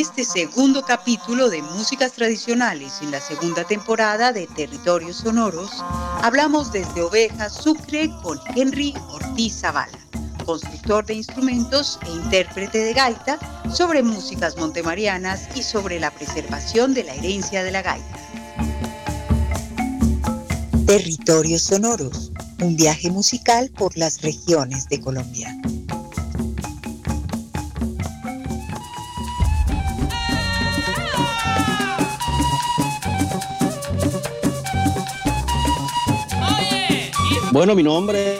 este segundo capítulo de Músicas Tradicionales en la segunda temporada de Territorios Sonoros, hablamos desde Ovejas Sucre con Henry Ortiz Zavala, constructor de instrumentos e intérprete de gaita, sobre músicas montemarianas y sobre la preservación de la herencia de la gaita. Territorios Sonoros, un viaje musical por las regiones de Colombia. Bueno, mi nombre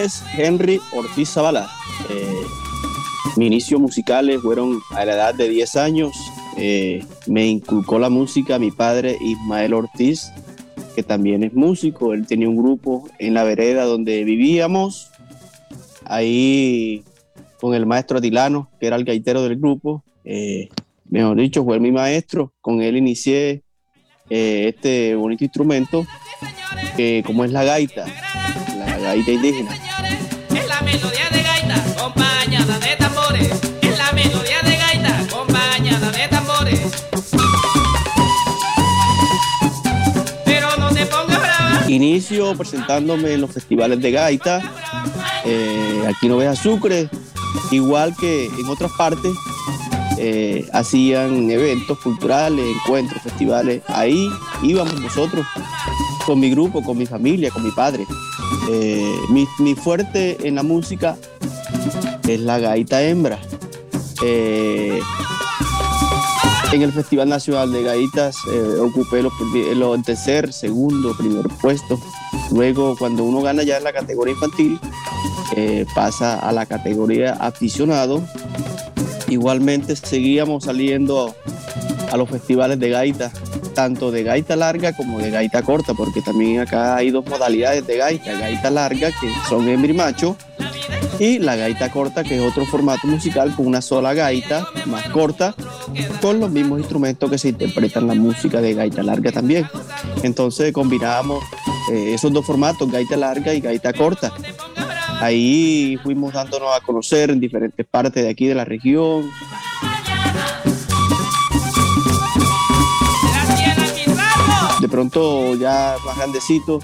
es Henry Ortiz Zavala. Eh, mis inicios musicales fueron a la edad de 10 años. Eh, me inculcó la música mi padre Ismael Ortiz, que también es músico. Él tenía un grupo en la vereda donde vivíamos. Ahí con el maestro Atilano, que era el gaitero del grupo. Eh, mejor dicho, fue mi maestro. Con él inicié este bonito instrumento como es la gaita, la gaita indígena. Es la melodía de gaita acompañada de tambores. Es la melodía de gaita acompañada de tambores. Pero no te pongas brava. Inicio presentándome en los festivales de gaita. Eh, aquí no ves Sucre, igual que en otras partes. Eh, hacían eventos culturales, encuentros, festivales. Ahí íbamos nosotros con mi grupo, con mi familia, con mi padre. Eh, mi, fuerte en la música es la gaita hembra. Eh, en el Festival Nacional de Gaitas eh, ocupé los, el tercer, segundo, primer puesto. Luego, cuando uno gana ya en la categoría infantil, pasa a la categoría aficionado. Igualmente seguíamos saliendo a los festivales de gaita tanto de gaita larga como de gaita corta, porque también acá hay dos modalidades de gaita, gaita larga que son hembra y y la gaita corta que es otro formato musical con una sola gaita más corta, con los mismos instrumentos que se interpretan la música de gaita larga también. Entonces combinábamos eh, esos dos formatos, gaita larga y gaita corta. Ahí fuimos dándonos a conocer en diferentes partes de aquí de la región, pronto ya más grandecito,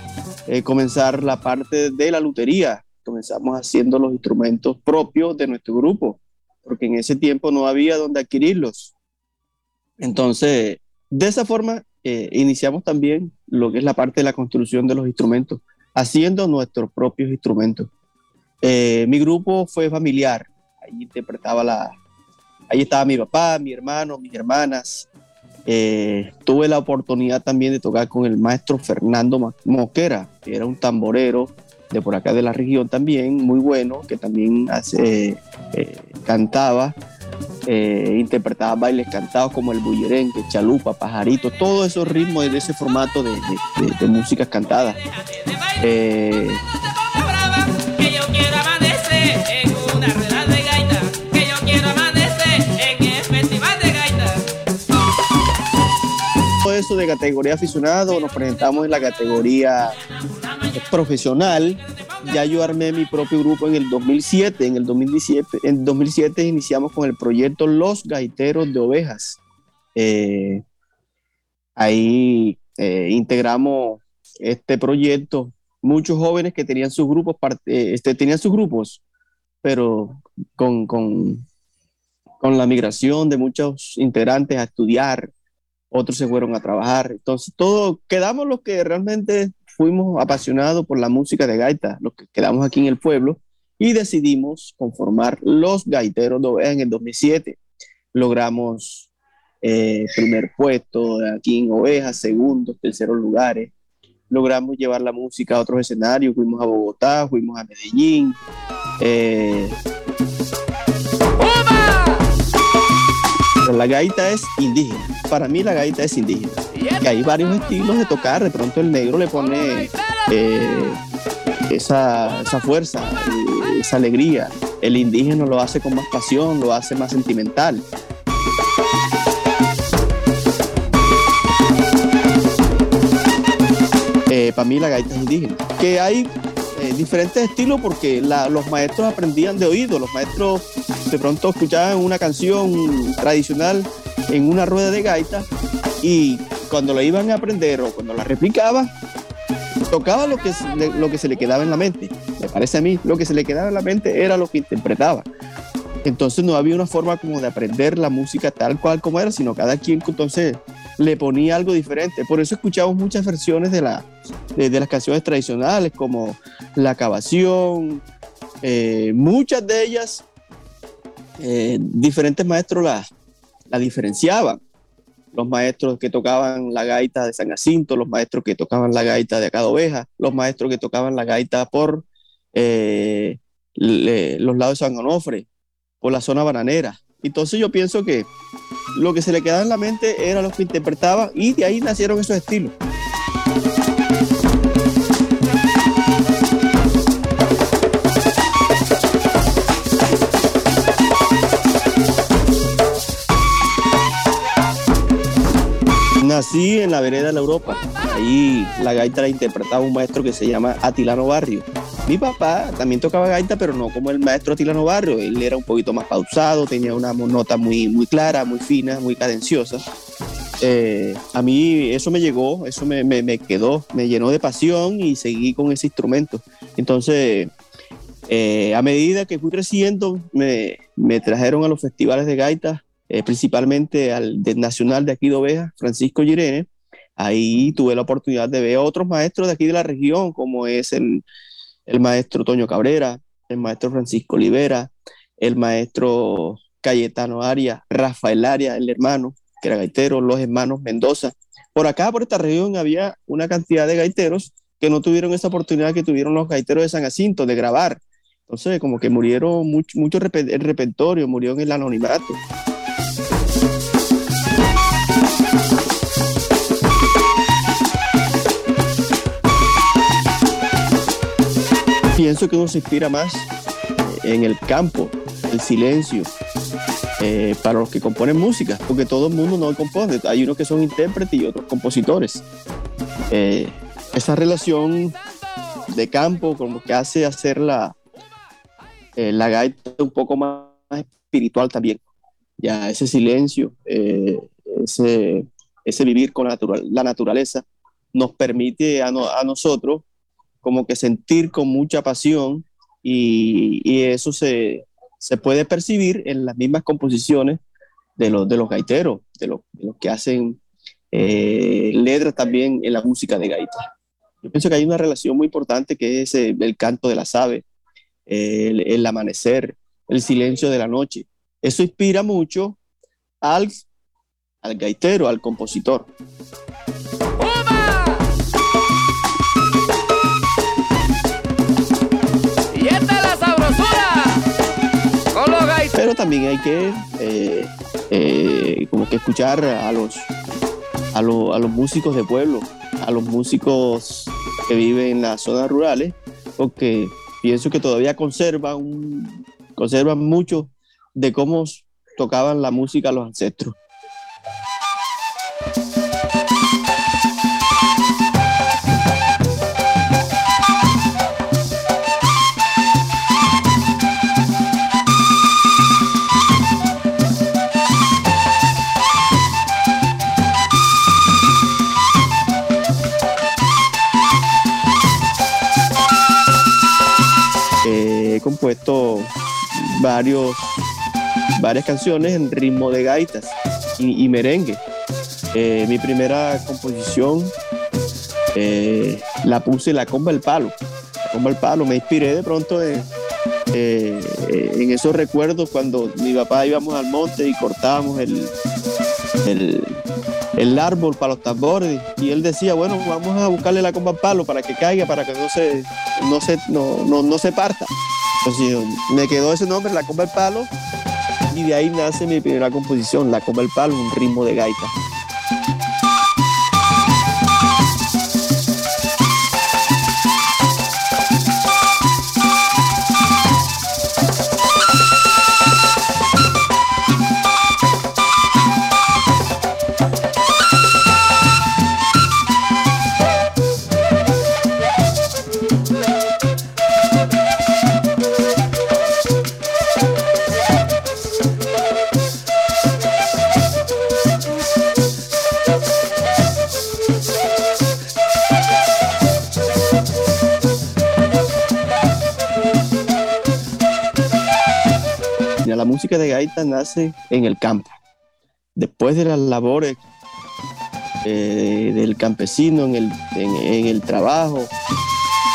eh, comenzar la parte de la lutería. Comenzamos haciendo los instrumentos propios de nuestro grupo, porque en ese tiempo no había donde adquirirlos. Entonces, de esa forma, eh, iniciamos también lo que es la parte de la construcción de los instrumentos, haciendo nuestros propios instrumentos. Eh, mi grupo fue familiar, ahí interpretaba la, ahí estaba mi papá, mi hermano, mis hermanas, eh, tuve la oportunidad también de tocar con el maestro Fernando Mosquera, que era un tamborero de por acá de la región también, muy bueno, que también hace, eh, cantaba, eh, interpretaba bailes cantados como el bullerengue, chalupa, pajarito, todos esos ritmos de ese formato de, de músicas cantadas. Eso de categoría aficionado, nos presentamos en la categoría profesional. Ya yo armé mi propio grupo en el 2007. En el 2017, en 2007 iniciamos con el proyecto Los Gaiteros de Ovejas. Eh, ahí eh, integramos este proyecto. Muchos jóvenes que tenían sus grupos, eh, este, tenían sus grupos, pero con, con, con la migración de muchos integrantes a estudiar, otros se fueron a trabajar. Entonces, todo, quedamos los que realmente fuimos apasionados por la música de gaita, los que quedamos aquí en el pueblo, y decidimos conformar los gaiteros en el 2007. Logramos eh, primer puesto aquí en Ovejas, segundos, terceros lugares. Logramos llevar la música a otros escenarios, fuimos a Bogotá, fuimos a Medellín. Eh, la gaita es indígena. Para mí la gaita es indígena. Y hay varios estilos de tocar. De pronto el negro le pone eh, esa, fuerza, eh, esa alegría. El indígena lo hace con más pasión, lo hace más sentimental. Eh, para mí la gaita es indígena. Que hay diferentes estilos porque los maestros aprendían de oído, los maestros de pronto escuchaban una canción tradicional en una rueda de gaita y cuando la iban a aprender o cuando la replicaban, tocaba lo que, lo que se le quedaba en la mente. Me parece a mí, lo que se le quedaba en la mente era lo que interpretaba. Entonces no había una forma como de aprender la música tal cual como era, sino cada quien entonces le ponía algo diferente. Por eso escuchamos muchas versiones de, la, de, las canciones tradicionales, como la cavación, eh, muchas de ellas, eh, diferentes maestros las la diferenciaban los maestros que tocaban la gaita de San Jacinto, los maestros que tocaban la gaita de Acá Oveja, los maestros que tocaban la gaita por eh, los lados de San Onofre, por la zona bananera. Entonces yo pienso que lo que se le quedaba en la mente era lo que interpretaba y de ahí nacieron esos estilos. Nací en la vereda de la Europa. Ahí la gaita la interpretaba un maestro que se llama Atilano Barrio. Mi papá también tocaba gaita, pero no como el maestro Atilano Barrio. Él era un poquito más pausado, tenía una nota muy, muy clara, muy fina, muy cadenciosa. Eh, a mí eso me llegó, eso me, me, quedó, me llenó de pasión y seguí con ese instrumento. Entonces, eh, a medida que fui creciendo, me, me trajeron a los festivales de gaita eh, principalmente al nacional de aquí de Oveja, Francisco Girene. Ahí tuve la oportunidad de ver a otros maestros de aquí de la región, como es el, el maestro Toño Cabrera, el maestro Francisco Olivera, el maestro Cayetano Arias, Rafael Arias, el hermano, que era gaitero, los hermanos Mendoza. Por acá, por esta región, había una cantidad de gaiteros que no tuvieron esa oportunidad que tuvieron los gaiteros de San Jacinto de grabar. Entonces, como que murieron mucho, mucho el repertorio, murió en el anonimato. Pienso que uno se inspira más eh, en el campo, el silencio, eh, para los que componen música, porque todo el mundo no compone. Hay unos que son intérpretes y otros compositores. Eh, esa relación de campo como que hace hacer la, la gaita un poco más espiritual también. Ya ese silencio, ese, vivir con la, naturaleza nos permite a nosotros como que sentir con mucha pasión y, y eso se, se, puede percibir en las mismas composiciones de los, de los gaiteros, de, los, que hacen eh, letras también en la música de gaita. Yo pienso que hay una relación muy importante que es eh, el canto de las aves, el, el, amanecer, el silencio de la noche. Eso inspira mucho al, al gaitero, al compositor. Pero también hay que eh, eh, como que escuchar a los, a, los músicos de pueblo, a los músicos que viven en las zonas rurales, porque pienso que todavía conservan, conservan mucho de cómo tocaban la música los ancestros. Compuesto varios, varias canciones en ritmo de gaitas y, merengue. Eh, mi primera composición eh, la puse la comba el palo. La comba el palo, me inspiré de pronto en, eh, en esos recuerdos cuando mi papá íbamos al monte y cortábamos el, el, el árbol para los tambores y él decía, bueno, vamos a buscarle la comba al palo para que caiga, para que no se, no se, no, no, no se parta me quedó ese nombre, La Comba del Palo, y de ahí nace mi primera composición, La Comba del Palo, un ritmo de gaita. Música de gaita nace en el campo. Después de las labores eh, del campesino en el, en, el trabajo,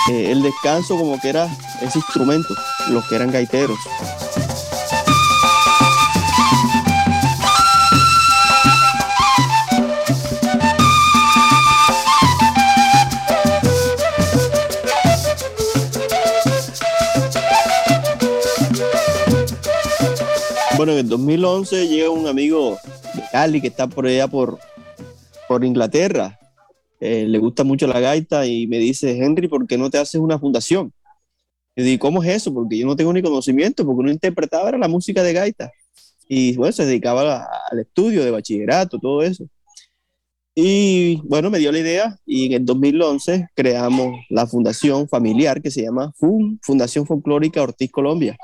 eh, el descanso como que era ese instrumento, los que eran gaiteros. Bueno, en el 2011 llega un amigo de Cali que está por allá por, por Inglaterra. Eh, le gusta mucho la gaita y me dice, Henry, ¿por qué no te haces una fundación? Y digo, ¿cómo es eso? Porque yo no tengo ni conocimiento, porque uno interpretaba era la música de gaita. Y bueno, se dedicaba al estudio de bachillerato, todo eso. Y bueno, me dio la idea y en el 2011 creamos la fundación familiar que se llama FUN, Fundación Folclórica Ortiz Colombia.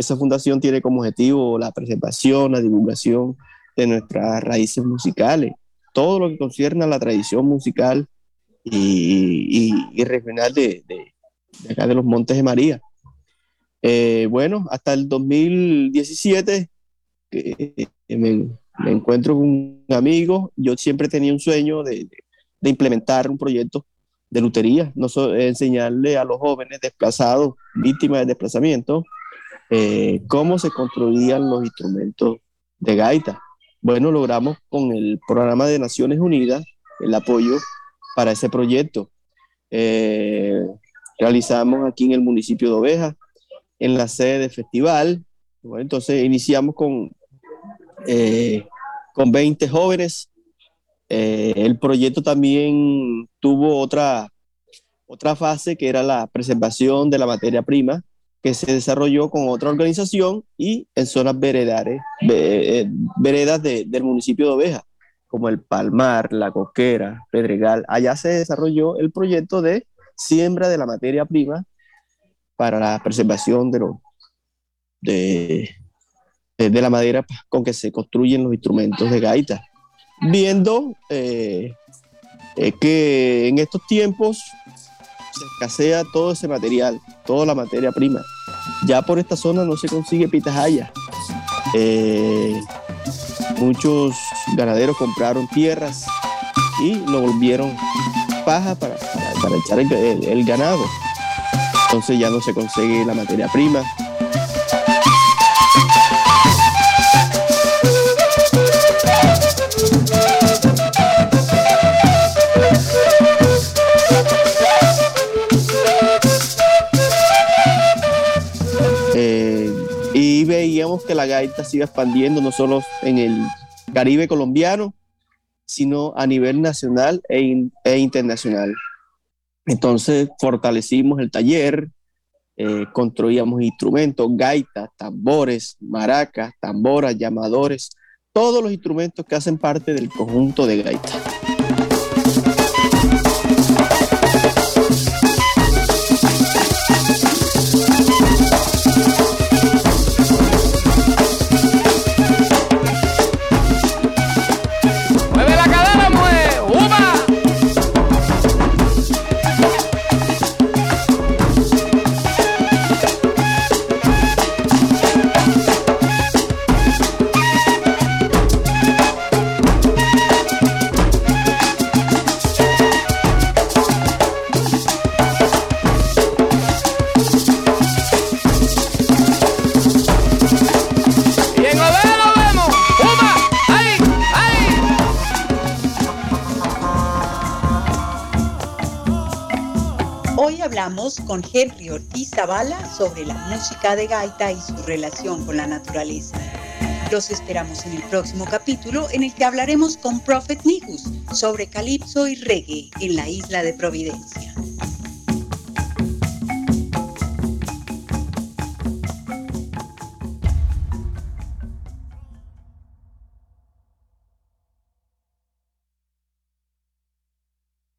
Esa fundación tiene como objetivo la preservación, la divulgación de nuestras raíces musicales, todo lo que concierne a la tradición musical y, regional de, acá de los Montes de María. Eh, bueno, hasta el 2017 me, encuentro con un amigo, yo siempre tenía un sueño de, implementar un proyecto de lutería, no enseñarle a los jóvenes desplazados, víctimas de desplazamiento, eh, cómo se construían los instrumentos de gaita. Bueno, logramos con el programa de Naciones Unidas el apoyo para ese proyecto. Eh, realizamos aquí en el municipio de Oveja, en la sede del festival. Bueno, entonces iniciamos con, eh, con 20 jóvenes. el proyecto también tuvo otra, otra fase que era la preservación de la materia prima que se desarrolló con otra organización y en zonas veredales, eh, veredas del municipio de Oveja, como el Palmar, La Coquera, Pedregal. Allá se desarrolló el proyecto de siembra de la materia prima para la preservación de, lo, de, de la madera con que se construyen los instrumentos de gaita. Viendo eh, eh, que en estos tiempos se escasea todo ese material, toda la materia prima. Ya por esta zona no se consigue pitahaya. Eh, muchos ganaderos compraron tierras y lo volvieron paja para, para, echar el ganado. Entonces ya no se consigue la materia prima. Gaita sigue expandiendo no solo en el Caribe colombiano, sino a nivel nacional e, e internacional. Entonces fortalecimos el taller, eh, construíamos instrumentos, gaitas, tambores, maracas, tamboras, llamadores, todos los instrumentos que hacen parte del conjunto de gaitas. Con Henry Ortiz Zavala sobre la música de gaita y su relación con la naturaleza. Los esperamos en el próximo capítulo en el que hablaremos con Prophet Nigus sobre calipso y reggae en la isla de Providencia.